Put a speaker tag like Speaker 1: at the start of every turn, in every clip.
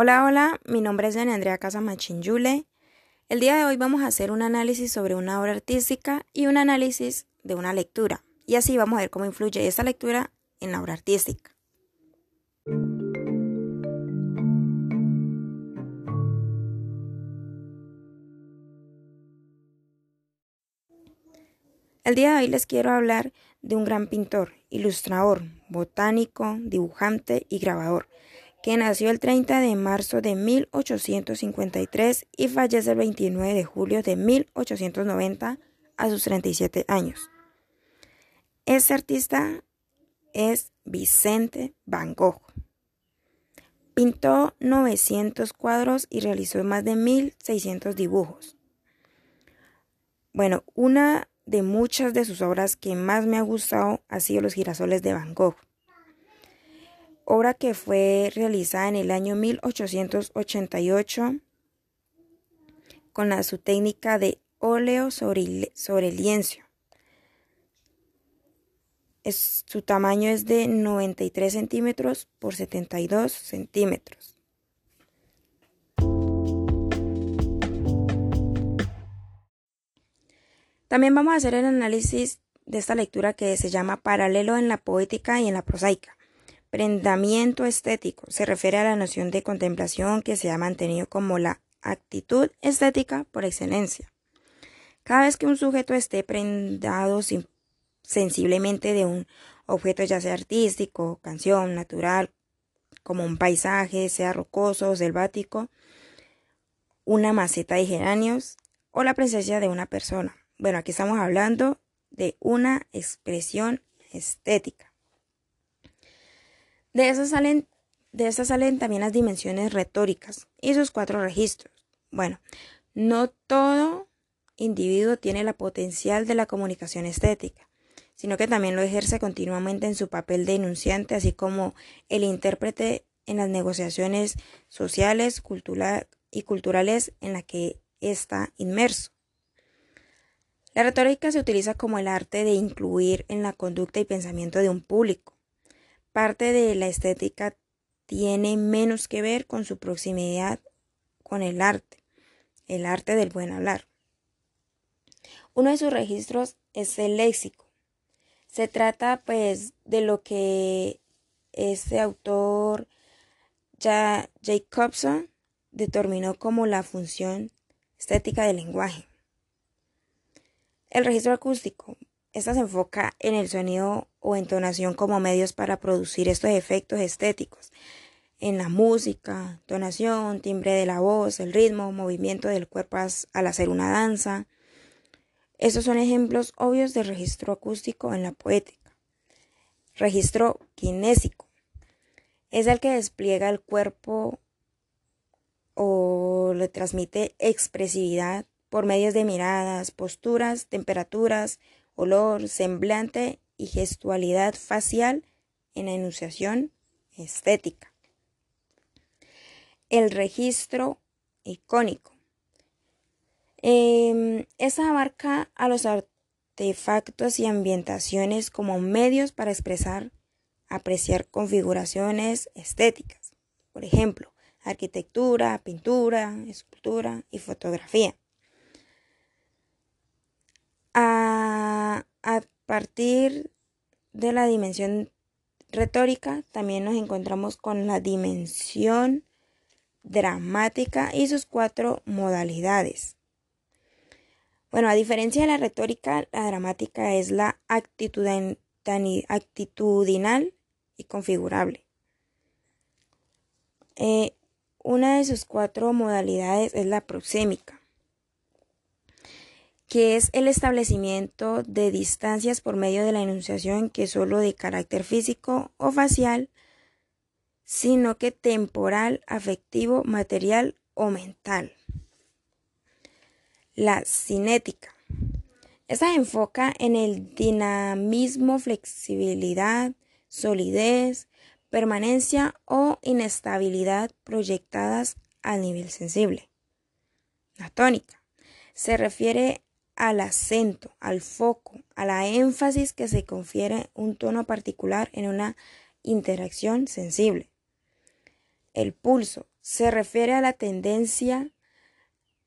Speaker 1: Hola, hola, mi nombre es Dani Andrea Casamachin-Yule. El día de hoy vamos a hacer un análisis sobre una obra artística y un análisis de una lectura. Y así vamos a ver cómo influye esa lectura en la obra artística. El día de hoy les quiero hablar de un gran pintor, ilustrador, botánico, dibujante y grabador, que nació el 30 de marzo de 1853 y fallece el 29 de julio de 1890 a sus 37 años. Este artista es Vicente Van Gogh. Pintó 900 cuadros y realizó más de 1600 dibujos. Bueno, una de muchas de sus obras que más me ha gustado ha sido Los girasoles de Van Gogh obra que fue realizada en el año 1888 con la, su técnica de óleo sobre, sobre lienzo. su tamaño es de 93 centímetros por 72 centímetros. También vamos a hacer el análisis de esta lectura que se llama Paralelo en la poética y en la prosaica. Prendamiento estético se refiere a la noción de contemplación que se ha mantenido como la actitud estética por excelencia. Cada vez que un sujeto esté prendado sensiblemente de un objeto ya sea artístico, canción, natural, como un paisaje, sea rocoso o selvático, una maceta de geranios o la presencia de una persona. Bueno, aquí estamos hablando de una expresión estética. De esas salen, de salen también las dimensiones retóricas y sus cuatro registros. Bueno, no todo individuo tiene la potencial de la comunicación estética, sino que también lo ejerce continuamente en su papel de enunciante, así como el intérprete en las negociaciones sociales y culturales en las que está inmerso. La retórica se utiliza como el arte de incluir en la conducta y pensamiento de un público, parte de la estética tiene menos que ver con su proximidad con el arte, el arte del buen hablar. Uno de sus registros es el léxico. Se trata pues de lo que este autor Jacobson determinó como la función estética del lenguaje. El registro acústico esta se enfoca en el sonido o entonación como medios para producir estos efectos estéticos. En la música, tonación, timbre de la voz, el ritmo, movimiento del cuerpo al hacer una danza. Estos son ejemplos obvios de registro acústico en la poética. Registro kinésico. Es el que despliega el cuerpo o le transmite expresividad por medios de miradas, posturas, temperaturas, olor, semblante y gestualidad facial en la enunciación estética. El registro icónico. Eh, esa abarca a los artefactos y ambientaciones como medios para expresar, apreciar configuraciones estéticas. Por ejemplo, arquitectura, pintura, escultura y fotografía. A partir de la dimensión retórica, también nos encontramos con la dimensión dramática y sus cuatro modalidades. Bueno, a diferencia de la retórica, la dramática es la actitudinal y configurable. Eh, una de sus cuatro modalidades es la proxémica que es el establecimiento de distancias por medio de la enunciación que es solo de carácter físico o facial, sino que temporal, afectivo, material o mental. La cinética. Esta enfoca en el dinamismo, flexibilidad, solidez, permanencia o inestabilidad proyectadas a nivel sensible. La tónica se refiere al acento, al foco, a la énfasis que se confiere un tono particular en una interacción sensible. El pulso se refiere a la tendencia,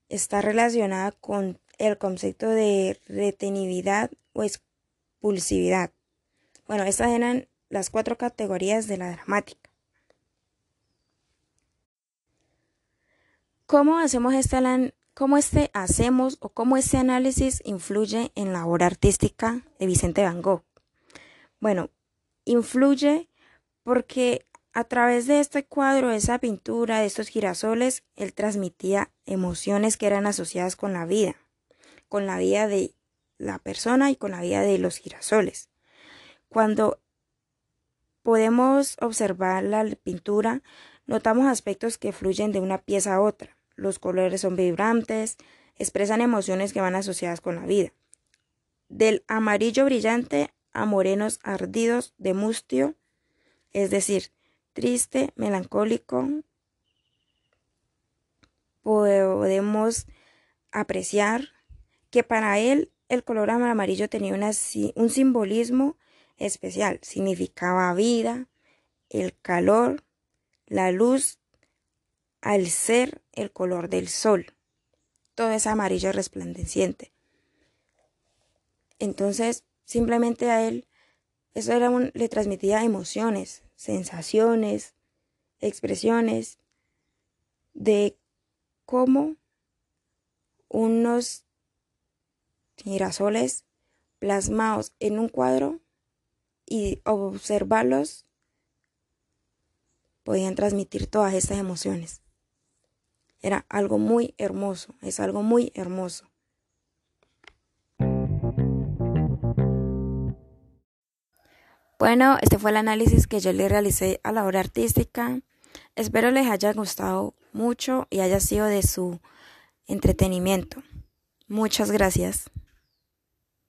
Speaker 1: está relacionada con el concepto de retenibilidad o expulsividad. Bueno, estas eran las cuatro categorías de la dramática. ¿Cómo hacemos este, cómo este hacemos o cómo este análisis influye en la obra artística de Vicente Van Gogh? Bueno, influye porque a través de este cuadro, de esa pintura, de estos girasoles, él transmitía emociones que eran asociadas con la vida, con la vida de la persona y con la vida de los girasoles. Cuando podemos observar la pintura, notamos aspectos que fluyen de una pieza a otra. Los colores son vibrantes, expresan emociones que van asociadas con la vida. Del amarillo brillante a morenos ardidos de mustio, es decir, triste, melancólico, podemos apreciar que para él el color amarillo tenía un simbolismo especial, significaba vida, el calor, la luz, al ser el color del sol. Todo es amarillo resplandeciente. Entonces, simplemente a él, eso era le transmitía emociones, sensaciones, expresiones de cómo unos girasoles plasmados en un cuadro y observarlos podían transmitir todas estas emociones. Era algo muy hermoso, es algo muy hermoso. Bueno, este fue el análisis que yo le realicé a la obra artística. Espero les haya gustado mucho y haya sido de su entretenimiento. Muchas gracias.